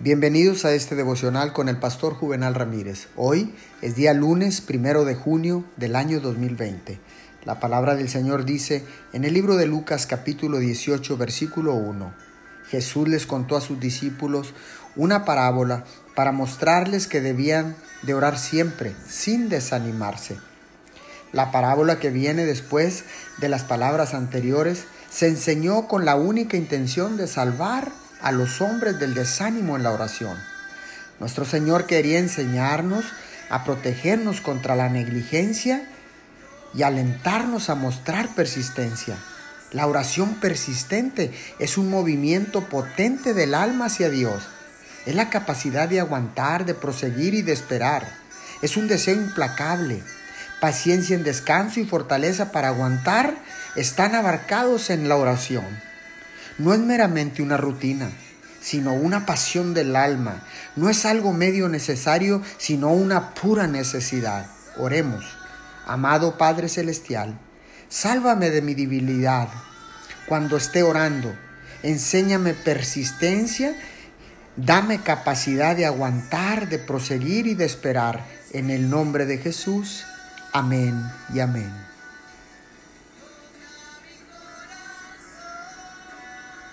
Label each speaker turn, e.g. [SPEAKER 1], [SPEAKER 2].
[SPEAKER 1] Bienvenidos a este devocional con el pastor Juvenal Ramírez. Hoy es día lunes primero de junio del año 2020. La palabra del Señor dice en el libro de Lucas capítulo 18 versículo 1. Jesús les contó a sus discípulos una parábola para mostrarles que debían de orar siempre sin desanimarse. La parábola que viene después de las palabras anteriores se enseñó con la única intención de salvar a los hombres del desánimo en la oración. Nuestro Señor quería enseñarnos a protegernos contra la negligencia y alentarnos a mostrar persistencia. La oración persistente es un movimiento potente del alma hacia Dios. Es la capacidad de aguantar, de proseguir y de esperar. Es un deseo implacable. Paciencia en descanso y fortaleza para aguantar están abarcados en la oración no es meramente una rutina, sino una pasión del alma. No es algo medio necesario, sino una pura necesidad. Oremos. Amado Padre Celestial, sálvame de mi debilidad cuando esté orando. Enséñame persistencia, dame capacidad de aguantar, de proseguir y de esperar. En el nombre de Jesús. Amén y amén.